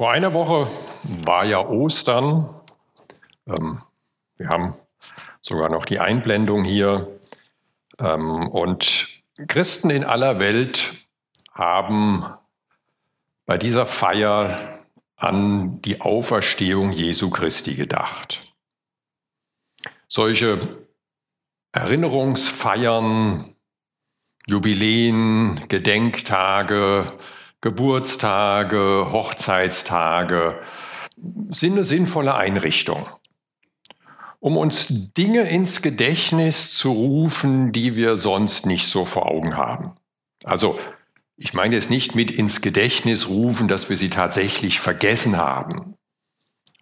Vor einer Woche war ja Ostern. Ähm, wir haben sogar noch die Einblendung hier. Ähm, und Christen in aller Welt haben bei dieser Feier an die Auferstehung Jesu Christi gedacht. Solche Erinnerungsfeiern, Jubiläen, Gedenktage, Geburtstage, Hochzeitstage sind eine sinnvolle Einrichtung, um uns Dinge ins Gedächtnis zu rufen, die wir sonst nicht so vor Augen haben. Also ich meine jetzt nicht mit ins Gedächtnis rufen, dass wir sie tatsächlich vergessen haben.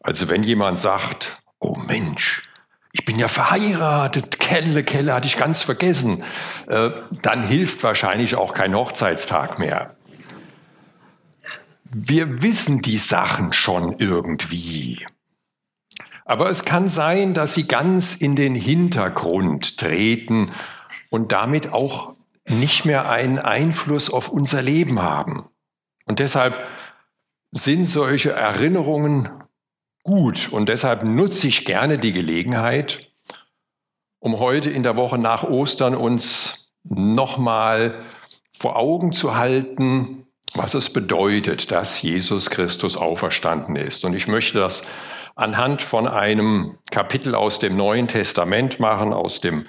Also wenn jemand sagt, oh Mensch, ich bin ja verheiratet, Kelle, Kelle hatte ich ganz vergessen, äh, dann hilft wahrscheinlich auch kein Hochzeitstag mehr wir wissen die Sachen schon irgendwie. Aber es kann sein, dass sie ganz in den Hintergrund treten und damit auch nicht mehr einen Einfluss auf unser Leben haben. Und deshalb sind solche Erinnerungen gut. Und deshalb nutze ich gerne die Gelegenheit, um heute in der Woche nach Ostern uns nochmal vor Augen zu halten, was es bedeutet, dass Jesus Christus auferstanden ist. Und ich möchte das anhand von einem Kapitel aus dem Neuen Testament machen, aus dem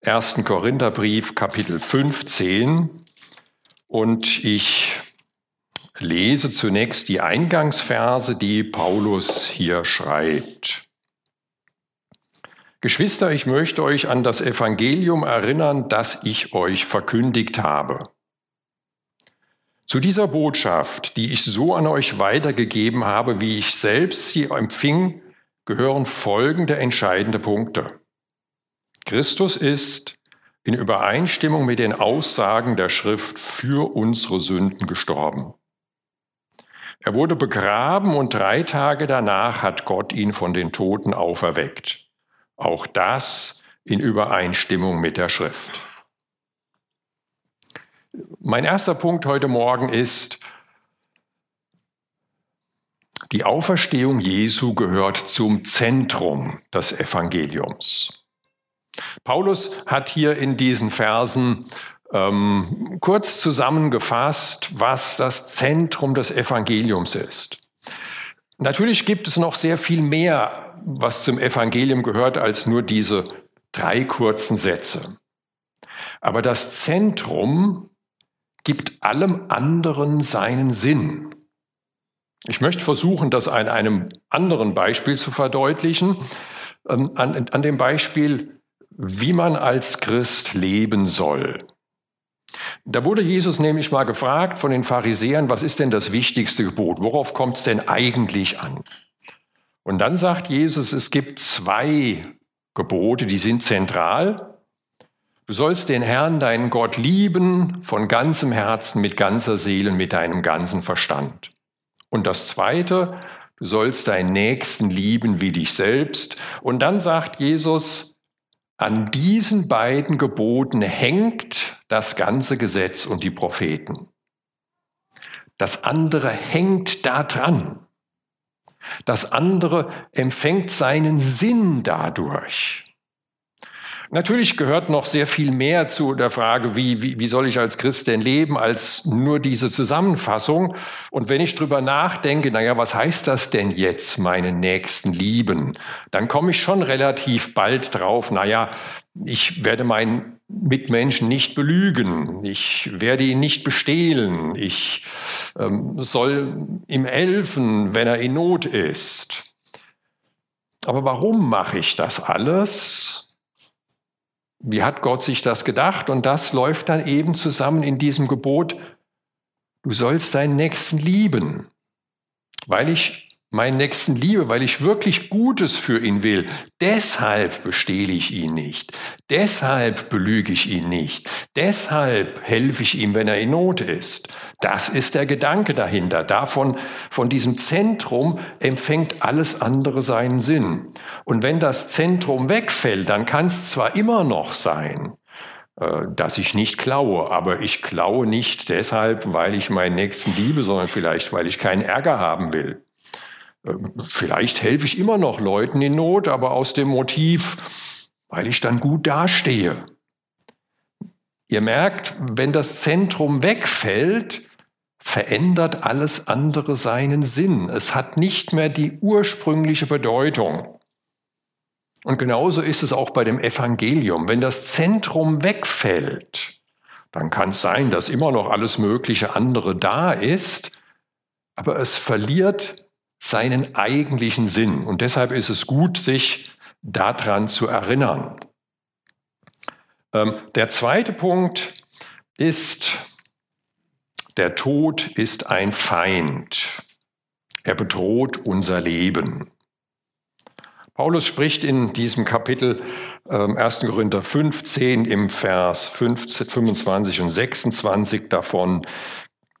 ersten Korintherbrief, Kapitel 15. Und ich lese zunächst die Eingangsverse, die Paulus hier schreibt. Geschwister, ich möchte euch an das Evangelium erinnern, das ich euch verkündigt habe zu dieser Botschaft, die ich so an euch weitergegeben habe, wie ich selbst sie empfing, gehören folgende entscheidende Punkte. Christus ist in Übereinstimmung mit den Aussagen der Schrift für unsere Sünden gestorben. Er wurde begraben und drei Tage danach hat Gott ihn von den Toten auferweckt. Auch das in Übereinstimmung mit der Schrift. Mein erster Punkt heute Morgen ist, die Auferstehung Jesu gehört zum Zentrum des Evangeliums. Paulus hat hier in diesen Versen ähm, kurz zusammengefasst, was das Zentrum des Evangeliums ist. Natürlich gibt es noch sehr viel mehr, was zum Evangelium gehört, als nur diese drei kurzen Sätze. Aber das Zentrum gibt allem anderen seinen Sinn. Ich möchte versuchen, das an einem anderen Beispiel zu verdeutlichen, ähm, an, an dem Beispiel, wie man als Christ leben soll. Da wurde Jesus nämlich mal gefragt von den Pharisäern, was ist denn das wichtigste Gebot? Worauf kommt es denn eigentlich an? Und dann sagt Jesus, es gibt zwei Gebote, die sind zentral. Du sollst den Herrn, deinen Gott, lieben von ganzem Herzen, mit ganzer Seele, mit deinem ganzen Verstand. Und das Zweite, du sollst deinen Nächsten lieben wie dich selbst. Und dann sagt Jesus, an diesen beiden Geboten hängt das ganze Gesetz und die Propheten. Das andere hängt da dran. Das andere empfängt seinen Sinn dadurch. Natürlich gehört noch sehr viel mehr zu der Frage, wie, wie, wie soll ich als Christ denn leben, als nur diese Zusammenfassung. Und wenn ich drüber nachdenke, naja, was heißt das denn jetzt, meinen Nächsten lieben? Dann komme ich schon relativ bald drauf, naja, ich werde meinen Mitmenschen nicht belügen, ich werde ihn nicht bestehlen, ich ähm, soll ihm helfen, wenn er in Not ist. Aber warum mache ich das alles? Wie hat Gott sich das gedacht? Und das läuft dann eben zusammen in diesem Gebot, du sollst deinen Nächsten lieben, weil ich meinen Nächsten liebe, weil ich wirklich Gutes für ihn will. Deshalb bestehle ich ihn nicht. Deshalb belüge ich ihn nicht. Deshalb helfe ich ihm, wenn er in Not ist. Das ist der Gedanke dahinter. Davon, von diesem Zentrum empfängt alles andere seinen Sinn. Und wenn das Zentrum wegfällt, dann kann es zwar immer noch sein, äh, dass ich nicht klaue, aber ich klaue nicht deshalb, weil ich meinen Nächsten liebe, sondern vielleicht, weil ich keinen Ärger haben will. Vielleicht helfe ich immer noch Leuten in Not, aber aus dem Motiv, weil ich dann gut dastehe. Ihr merkt, wenn das Zentrum wegfällt, verändert alles andere seinen Sinn. Es hat nicht mehr die ursprüngliche Bedeutung. Und genauso ist es auch bei dem Evangelium. Wenn das Zentrum wegfällt, dann kann es sein, dass immer noch alles mögliche andere da ist, aber es verliert seinen eigentlichen Sinn. Und deshalb ist es gut, sich daran zu erinnern. Ähm, der zweite Punkt ist, der Tod ist ein Feind. Er bedroht unser Leben. Paulus spricht in diesem Kapitel äh, 1. Korinther 15 im Vers 15, 25 und 26 davon,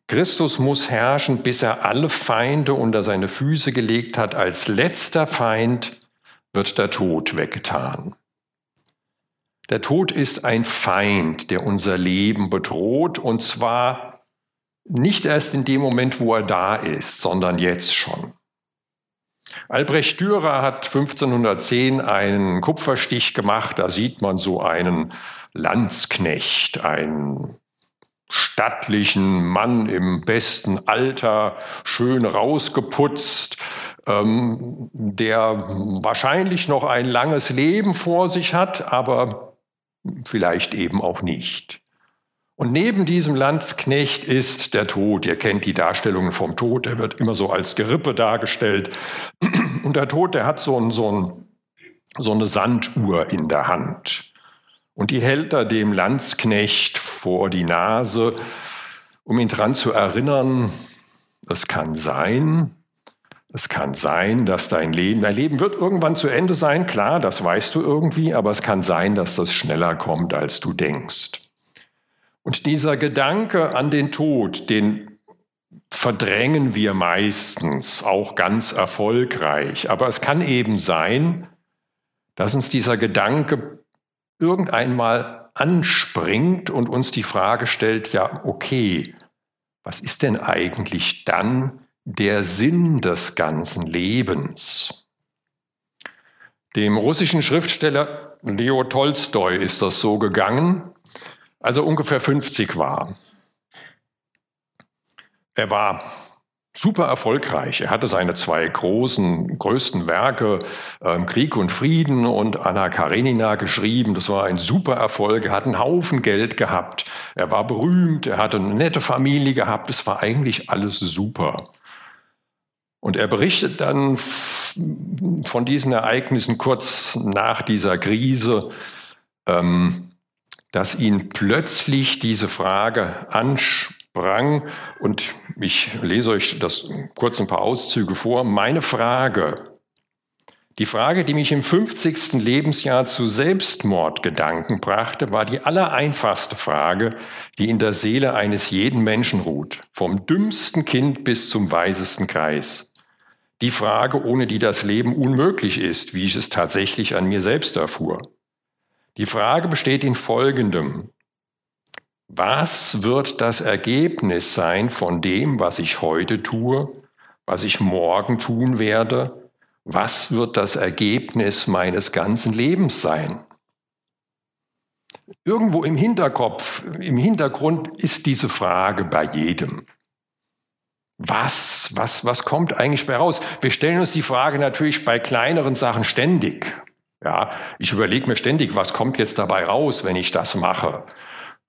Christus muss herrschen, bis er alle Feinde unter seine Füße gelegt hat. Als letzter Feind wird der Tod weggetan. Der Tod ist ein Feind, der unser Leben bedroht, und zwar nicht erst in dem Moment, wo er da ist, sondern jetzt schon. Albrecht Dürer hat 1510 einen Kupferstich gemacht, da sieht man so einen Landsknecht, einen stattlichen Mann im besten Alter, schön rausgeputzt, ähm, der wahrscheinlich noch ein langes Leben vor sich hat, aber vielleicht eben auch nicht. Und neben diesem Landsknecht ist der Tod. Ihr kennt die Darstellungen vom Tod, der wird immer so als Gerippe dargestellt. Und der Tod, der hat so, ein, so, ein, so eine Sanduhr in der Hand. Und die hält er dem Landsknecht vor die Nase, um ihn daran zu erinnern, es kann sein, es kann sein, dass dein Leben, dein Leben wird irgendwann zu Ende sein, klar, das weißt du irgendwie, aber es kann sein, dass das schneller kommt, als du denkst. Und dieser Gedanke an den Tod, den verdrängen wir meistens auch ganz erfolgreich. Aber es kann eben sein, dass uns dieser Gedanke irgendeinmal anspringt und uns die Frage stellt, ja, okay, was ist denn eigentlich dann der Sinn des ganzen Lebens? Dem russischen Schriftsteller Leo Tolstoi ist das so gegangen, als er ungefähr 50 war. Er war super erfolgreich. Er hatte seine zwei großen, größten Werke, äh, Krieg und Frieden und Anna Karenina geschrieben. Das war ein super Erfolg. Er hat einen Haufen Geld gehabt. Er war berühmt. Er hatte eine nette Familie gehabt. Es war eigentlich alles super. Und er berichtet dann von diesen Ereignissen kurz nach dieser Krise, ähm, dass ihn plötzlich diese Frage anspricht sprang, und ich lese euch das kurz ein paar Auszüge vor, meine Frage, die Frage, die mich im 50. Lebensjahr zu Selbstmordgedanken brachte, war die allereinfachste Frage, die in der Seele eines jeden Menschen ruht, vom dümmsten Kind bis zum weisesten Kreis. Die Frage, ohne die das Leben unmöglich ist, wie ich es tatsächlich an mir selbst erfuhr. Die Frage besteht in Folgendem. Was wird das Ergebnis sein von dem, was ich heute tue, was ich morgen tun werde? Was wird das Ergebnis meines ganzen Lebens sein? Irgendwo im Hinterkopf, im Hintergrund ist diese Frage bei jedem. Was, was, was kommt eigentlich bei raus? Wir stellen uns die Frage natürlich bei kleineren Sachen ständig. Ja, ich überlege mir ständig, was kommt jetzt dabei raus, wenn ich das mache?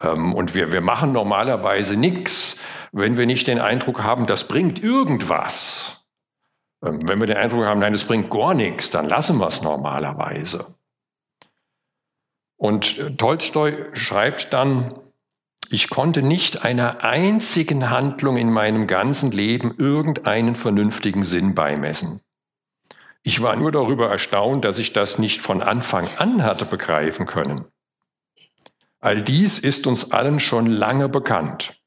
Ähm, und wir, wir machen normalerweise nichts, wenn wir nicht den Eindruck haben, das bringt irgendwas. Ähm, wenn wir den Eindruck haben, nein, das bringt gar nichts, dann lassen wir es normalerweise. Und äh, Tolstoi schreibt dann, ich konnte nicht einer einzigen Handlung in meinem ganzen Leben irgendeinen vernünftigen Sinn beimessen. Ich war nur darüber erstaunt, dass ich das nicht von Anfang an hatte begreifen können. All dies ist uns allen schon lange bekannt.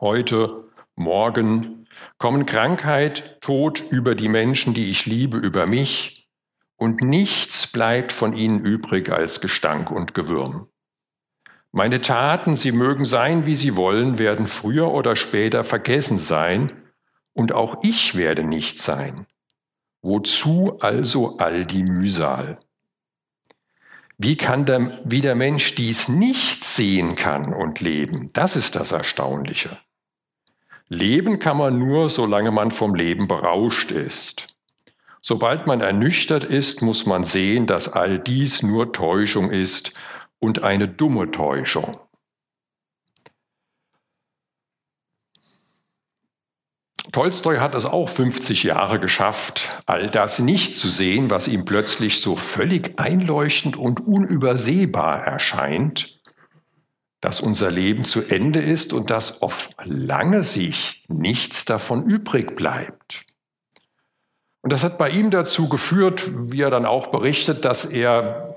Heute, morgen kommen Krankheit, Tod über die Menschen, die ich liebe, über mich, und nichts bleibt von ihnen übrig als Gestank und Gewürm. Meine Taten, sie mögen sein, wie sie wollen, werden früher oder später vergessen sein, und auch ich werde nicht sein. Wozu also all die Mühsal? Wie kann der, wie der Mensch dies nicht sehen kann und leben? Das ist das Erstaunliche. Leben kann man nur, solange man vom Leben berauscht ist. Sobald man ernüchtert ist, muss man sehen, dass all dies nur Täuschung ist und eine dumme Täuschung. Tolstoi hat es auch 50 Jahre geschafft, all das nicht zu sehen, was ihm plötzlich so völlig einleuchtend und unübersehbar erscheint, dass unser Leben zu Ende ist und dass auf lange Sicht nichts davon übrig bleibt. Und das hat bei ihm dazu geführt, wie er dann auch berichtet, dass er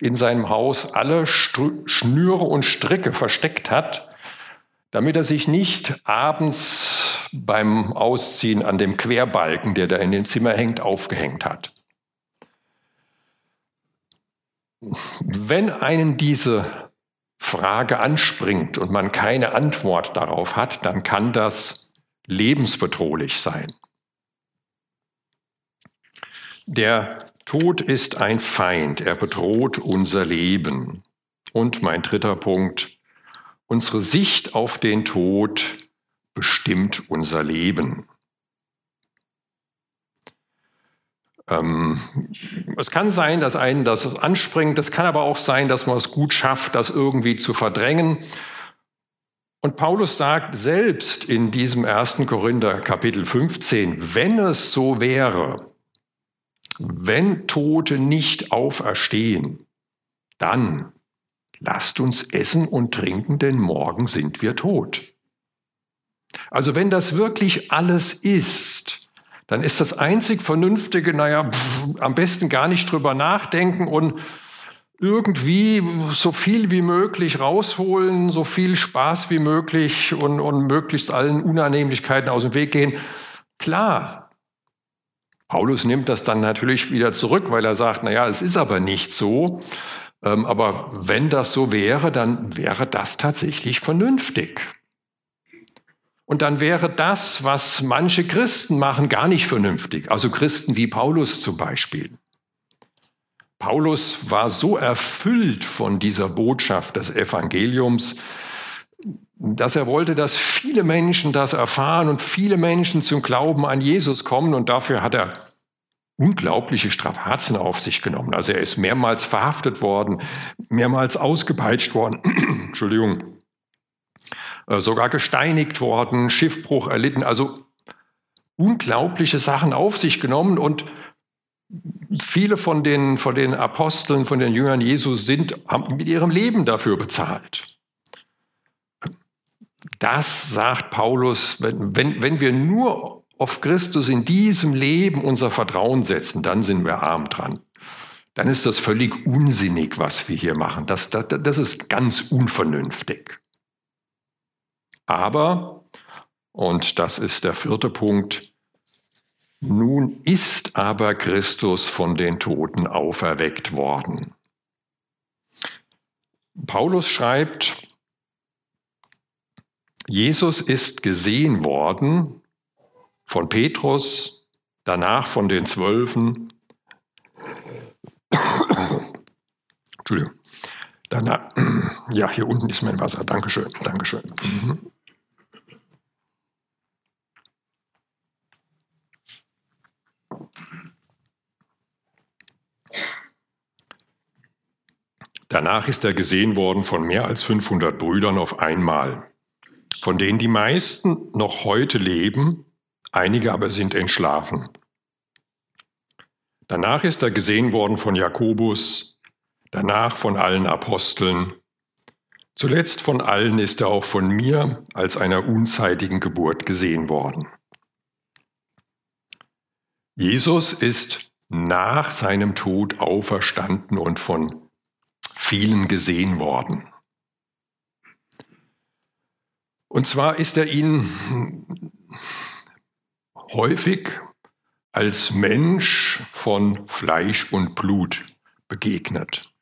in seinem Haus alle Schnüre und Stricke versteckt hat, damit er sich nicht abends beim Ausziehen an dem Querbalken, der da in dem Zimmer hängt, aufgehängt hat. Wenn einen diese Frage anspringt und man keine Antwort darauf hat, dann kann das lebensbedrohlich sein. Der Tod ist ein Feind, er bedroht unser Leben. Und mein dritter Punkt, unsere Sicht auf den Tod bestimmt unser Leben. Ähm, es kann sein, dass einen das anspringt, es kann aber auch sein, dass man es gut schafft, das irgendwie zu verdrängen. Und Paulus sagt selbst in diesem 1. Korinther Kapitel 15, wenn es so wäre, wenn Tote nicht auferstehen, dann lasst uns essen und trinken, denn morgen sind wir tot. Also wenn das wirklich alles ist, dann ist das einzig Vernünftige, naja, pff, am besten gar nicht drüber nachdenken und irgendwie so viel wie möglich rausholen, so viel Spaß wie möglich und, und möglichst allen Unannehmlichkeiten aus dem Weg gehen. Klar, Paulus nimmt das dann natürlich wieder zurück, weil er sagt, naja, es ist aber nicht so. Ähm, aber wenn das so wäre, dann wäre das tatsächlich vernünftig. Und dann wäre das, was manche Christen machen, gar nicht vernünftig. Also Christen wie Paulus zum Beispiel. Paulus war so erfüllt von dieser Botschaft des Evangeliums, dass er wollte, dass viele Menschen das erfahren und viele Menschen zum Glauben an Jesus kommen. Und dafür hat er unglaubliche Strapazen auf sich genommen. Also er ist mehrmals verhaftet worden, mehrmals ausgepeitscht worden. Entschuldigung. Äh, sogar gesteinigt worden, Schiffbruch erlitten, also unglaubliche Sachen auf sich genommen und viele von den, von den Aposteln, von den Jüngern Jesus sind, haben mit ihrem Leben dafür bezahlt. Das sagt Paulus, wenn, wenn, wenn wir nur auf Christus in diesem Leben unser Vertrauen setzen, dann sind wir arm dran. Dann ist das völlig unsinnig, was wir hier machen. Das, das, das ist ganz unvernünftig. Aber, und das ist der vierte Punkt, nun ist aber Christus von den Toten auferweckt worden. Paulus schreibt, Jesus ist gesehen worden von Petrus, danach von den Zwölfen. Entschuldigung. Danach, ja, hier unten ist mein Wasser. Dankeschön, Dankeschön. Mhm. Danach ist er gesehen worden von mehr als 500 Brüdern auf einmal, von denen die meisten noch heute leben, einige aber sind entschlafen. Danach ist er gesehen worden von Jakobus, danach von allen Aposteln, zuletzt von allen ist er auch von mir als einer unzeitigen Geburt gesehen worden. Jesus ist nach seinem Tod auferstanden und von vielen gesehen worden. Und zwar ist er ihnen häufig als Mensch von Fleisch und Blut begegnet.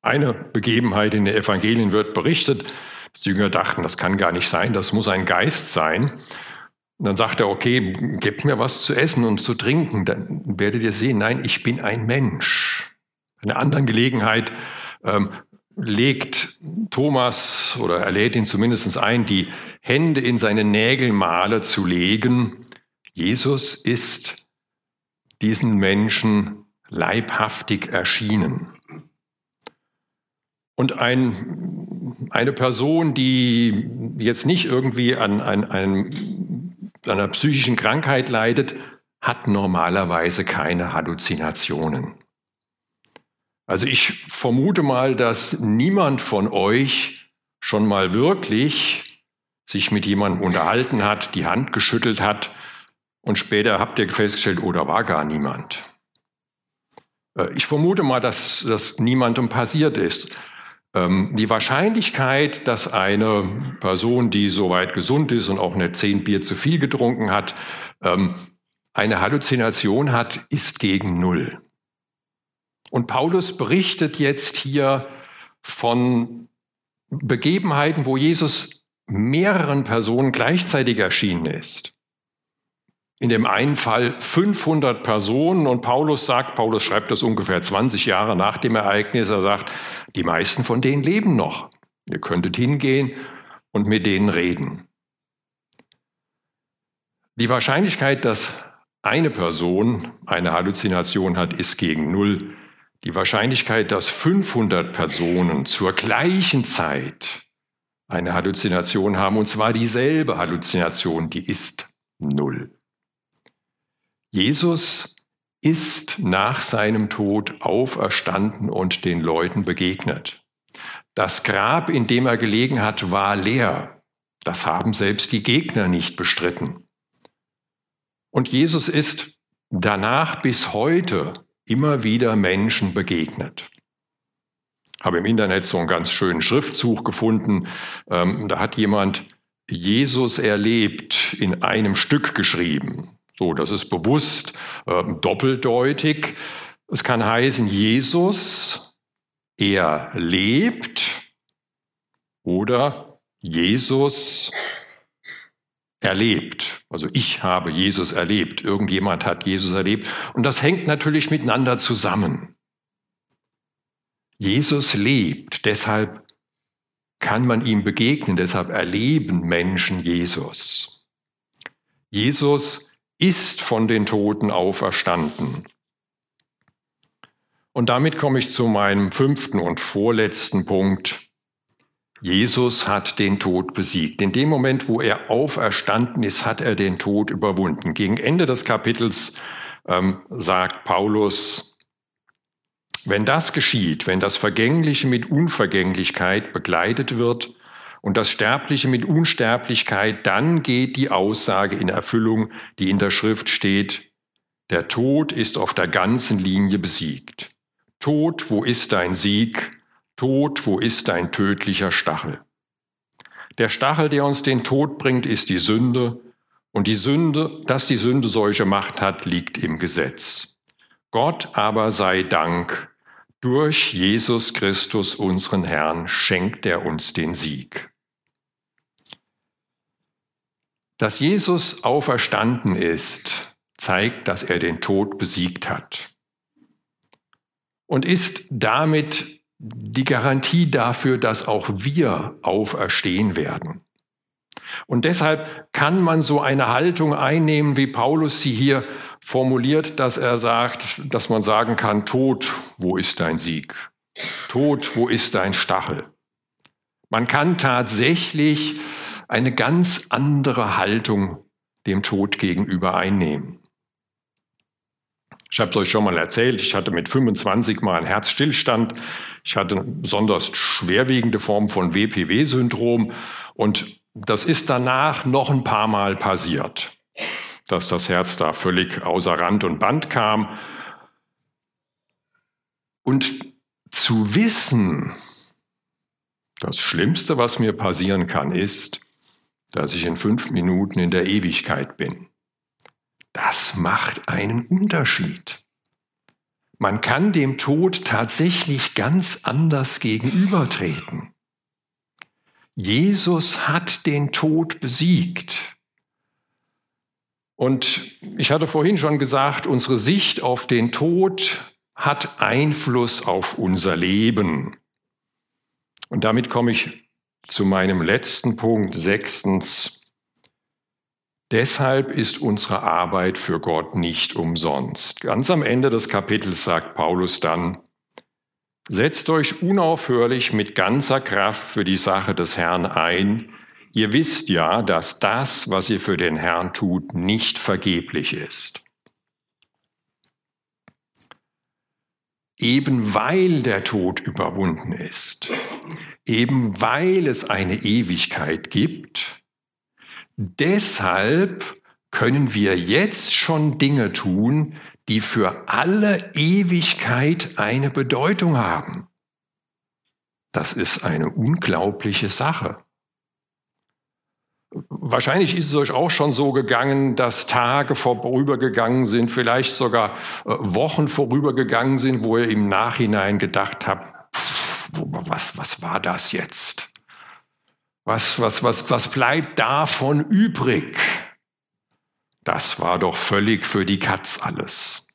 Eine Begebenheit in den Evangelien wird berichtet, dass die Jünger dachten, das kann gar nicht sein, das muss ein Geist sein. Und dann sagt er, okay, gebt mir was zu essen und zu trinken, dann werdet ihr sehen, nein, ich bin ein Mensch. In einer anderen Gelegenheit ähm, legt Thomas oder er lädt ihn zumindest ein, die Hände in seine Nägelmale zu legen. Jesus ist diesen Menschen leibhaftig erschienen. Und ein, eine Person, die jetzt nicht irgendwie an, an, an einer psychischen Krankheit leidet, hat normalerweise keine Halluzinationen. Also ich vermute mal, dass niemand von euch schon mal wirklich sich mit jemandem unterhalten hat, die Hand geschüttelt hat und später habt ihr festgestellt, oh, da war gar niemand. Äh, ich vermute mal, dass das niemandem passiert ist. Ähm, die Wahrscheinlichkeit, dass eine Person, die soweit gesund ist und auch eine zehn Bier zu viel getrunken hat, ähm, eine Halluzination hat, ist gegen Null. Und Paulus berichtet jetzt hier von Begebenheiten, wo Jesus mehreren Personen gleichzeitig erschienen ist. In dem einen Fall 500 Personen und Paulus sagt, Paulus schreibt das ungefähr 20 Jahre nach dem Ereignis, er sagt, die meisten von denen leben noch. Ihr könntet hingehen und mit denen reden. Die Wahrscheinlichkeit, dass eine Person eine Halluzination hat, ist gegen Null. Die Wahrscheinlichkeit, dass 500 Personen zur gleichen Zeit eine Halluzination haben, und zwar dieselbe Halluzination, die ist Null. Jesus ist nach seinem Tod auferstanden und den Leuten begegnet. Das Grab, in dem er gelegen hat, war leer. Das haben selbst die Gegner nicht bestritten. Und Jesus ist danach bis heute immer wieder Menschen begegnet. Habe im Internet so einen ganz schönen Schriftzug gefunden. Ähm, da hat jemand Jesus erlebt in einem Stück geschrieben. So, das ist bewusst äh, doppeldeutig. Es kann heißen, Jesus, er lebt oder Jesus erlebt. Also ich habe Jesus erlebt, irgendjemand hat Jesus erlebt und das hängt natürlich miteinander zusammen. Jesus lebt, deshalb kann man ihm begegnen, deshalb erleben Menschen Jesus. Jesus ist von den Toten auferstanden. Und damit komme ich zu meinem fünften und vorletzten Punkt. Jesus hat den Tod besiegt. In dem Moment, wo er auferstanden ist, hat er den Tod überwunden. Gegen Ende des Kapitels ähm, sagt Paulus, wenn das geschieht, wenn das Vergängliche mit Unvergänglichkeit begleitet wird und das Sterbliche mit Unsterblichkeit, dann geht die Aussage in Erfüllung, die in der Schrift steht, der Tod ist auf der ganzen Linie besiegt. Tod, wo ist dein Sieg? Tod, wo ist dein tödlicher Stachel? Der Stachel, der uns den Tod bringt, ist die Sünde, und die Sünde, dass die Sünde solche Macht hat, liegt im Gesetz. Gott aber sei Dank, durch Jesus Christus, unseren Herrn, schenkt er uns den Sieg. Dass Jesus auferstanden ist, zeigt, dass er den Tod besiegt hat und ist damit die Garantie dafür, dass auch wir auferstehen werden. Und deshalb kann man so eine Haltung einnehmen, wie Paulus sie hier formuliert, dass er sagt, dass man sagen kann, Tod, wo ist dein Sieg? Tod, wo ist dein Stachel? Man kann tatsächlich eine ganz andere Haltung dem Tod gegenüber einnehmen. Ich habe es euch schon mal erzählt, ich hatte mit 25 mal einen Herzstillstand. Ich hatte eine besonders schwerwiegende Form von WPW-Syndrom und das ist danach noch ein paar Mal passiert, dass das Herz da völlig außer Rand und Band kam. Und zu wissen, das Schlimmste, was mir passieren kann, ist, dass ich in fünf Minuten in der Ewigkeit bin. Das macht einen Unterschied. Man kann dem Tod tatsächlich ganz anders gegenübertreten. Jesus hat den Tod besiegt. Und ich hatte vorhin schon gesagt, unsere Sicht auf den Tod hat Einfluss auf unser Leben. Und damit komme ich zu meinem letzten Punkt, sechstens. Deshalb ist unsere Arbeit für Gott nicht umsonst. Ganz am Ende des Kapitels sagt Paulus dann, Setzt euch unaufhörlich mit ganzer Kraft für die Sache des Herrn ein. Ihr wisst ja, dass das, was ihr für den Herrn tut, nicht vergeblich ist. Eben weil der Tod überwunden ist, eben weil es eine Ewigkeit gibt, deshalb können wir jetzt schon Dinge tun, die für alle Ewigkeit eine Bedeutung haben. Das ist eine unglaubliche Sache. Wahrscheinlich ist es euch auch schon so gegangen, dass Tage vorübergegangen sind, vielleicht sogar äh, Wochen vorübergegangen sind, wo ihr im Nachhinein gedacht habt, was, was war das jetzt? Was, was, was, was bleibt davon übrig? Das war doch völlig für die Katz alles.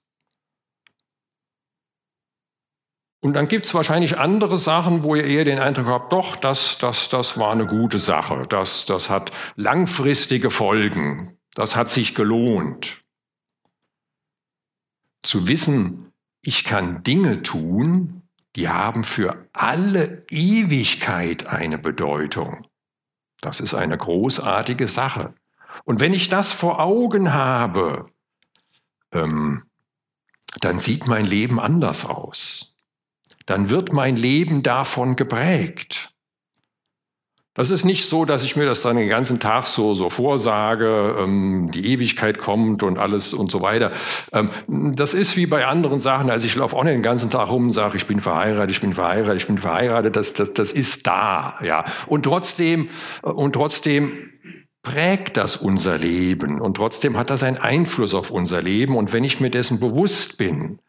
Und dann gibt es wahrscheinlich andere Sachen, wo ihr eher den Eindruck habt, doch, das, das, das war eine gute Sache, das, das hat langfristige Folgen, das hat sich gelohnt. Zu wissen, ich kann Dinge tun, die haben für alle Ewigkeit eine Bedeutung. Das ist eine großartige Sache. Und wenn ich das vor Augen habe, ähm, dann sieht mein Leben anders aus. Dann wird mein Leben davon geprägt. Das ist nicht so, dass ich mir das dann den ganzen Tag so, so vorsage, ähm, die Ewigkeit kommt und alles und so weiter. Ähm, das ist wie bei anderen Sachen. Also ich laufe auch nicht den ganzen Tag rum und sage, ich bin verheiratet, ich bin verheiratet, ich bin verheiratet. Das, das, das ist da, ja. Und trotzdem, und trotzdem prägt das unser Leben und trotzdem hat das einen Einfluss auf unser Leben. Und wenn ich mir dessen bewusst bin,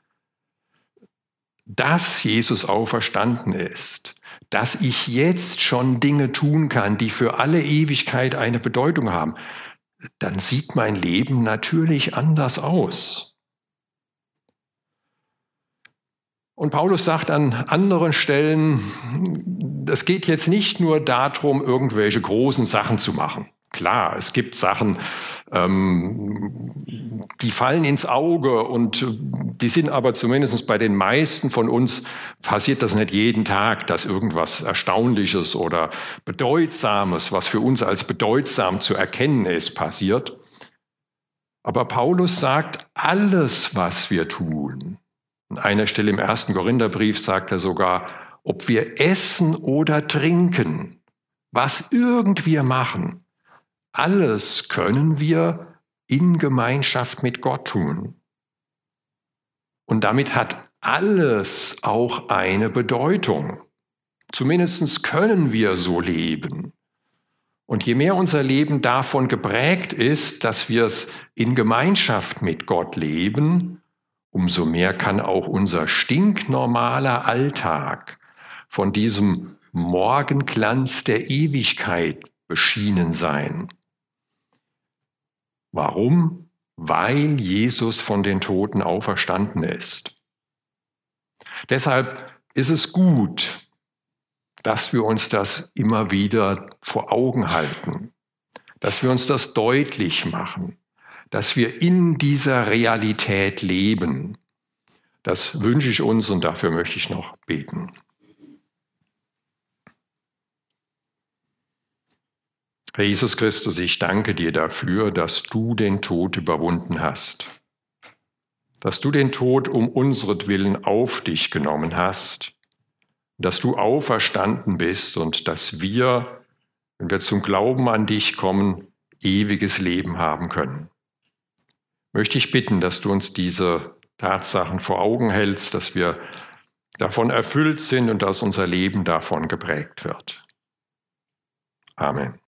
dass Jesus auferstanden ist, dass ich jetzt schon Dinge tun kann, die für alle Ewigkeit eine Bedeutung haben, dann sieht mein Leben natürlich anders aus. Und Paulus sagt an anderen Stellen, es geht jetzt nicht nur darum, irgendwelche großen Sachen zu machen. Klar, es gibt Sachen, ähm, die fallen ins Auge und die sind aber zumindest bei den meisten von uns passiert das nicht jeden Tag, dass irgendwas Erstaunliches oder Bedeutsames, was für uns als bedeutsam zu erkennen ist, passiert. Aber Paulus sagt, alles, was wir tun, an einer Stelle im ersten Korintherbrief sagt er sogar, ob wir essen oder trinken, was irgend wir machen, alles können wir in Gemeinschaft mit Gott tun. Und damit hat alles auch eine Bedeutung. Zumindest können wir so leben. Und je mehr unser Leben davon geprägt ist, dass wir es in Gemeinschaft mit Gott leben, umso mehr kann auch unser stinknormaler Alltag von diesem Morgenglanz der Ewigkeit beschienen sein. Warum? Weil Jesus von den Toten auferstanden ist. Deshalb ist es gut, dass wir uns das immer wieder vor Augen halten, dass wir uns das deutlich machen, dass wir in dieser Realität leben. Das wünsche ich uns und dafür möchte ich noch beten. Herr Jesus Christus, ich danke dir dafür, dass du den Tod überwunden hast, dass du den Tod um unseretwillen auf dich genommen hast, dass du auferstanden bist und dass wir, wenn wir zum Glauben an dich kommen, ewiges Leben haben können. Möchte ich bitten, dass du uns diese Tatsachen vor Augen hältst, dass wir davon erfüllt sind und dass unser Leben davon geprägt wird. Amen.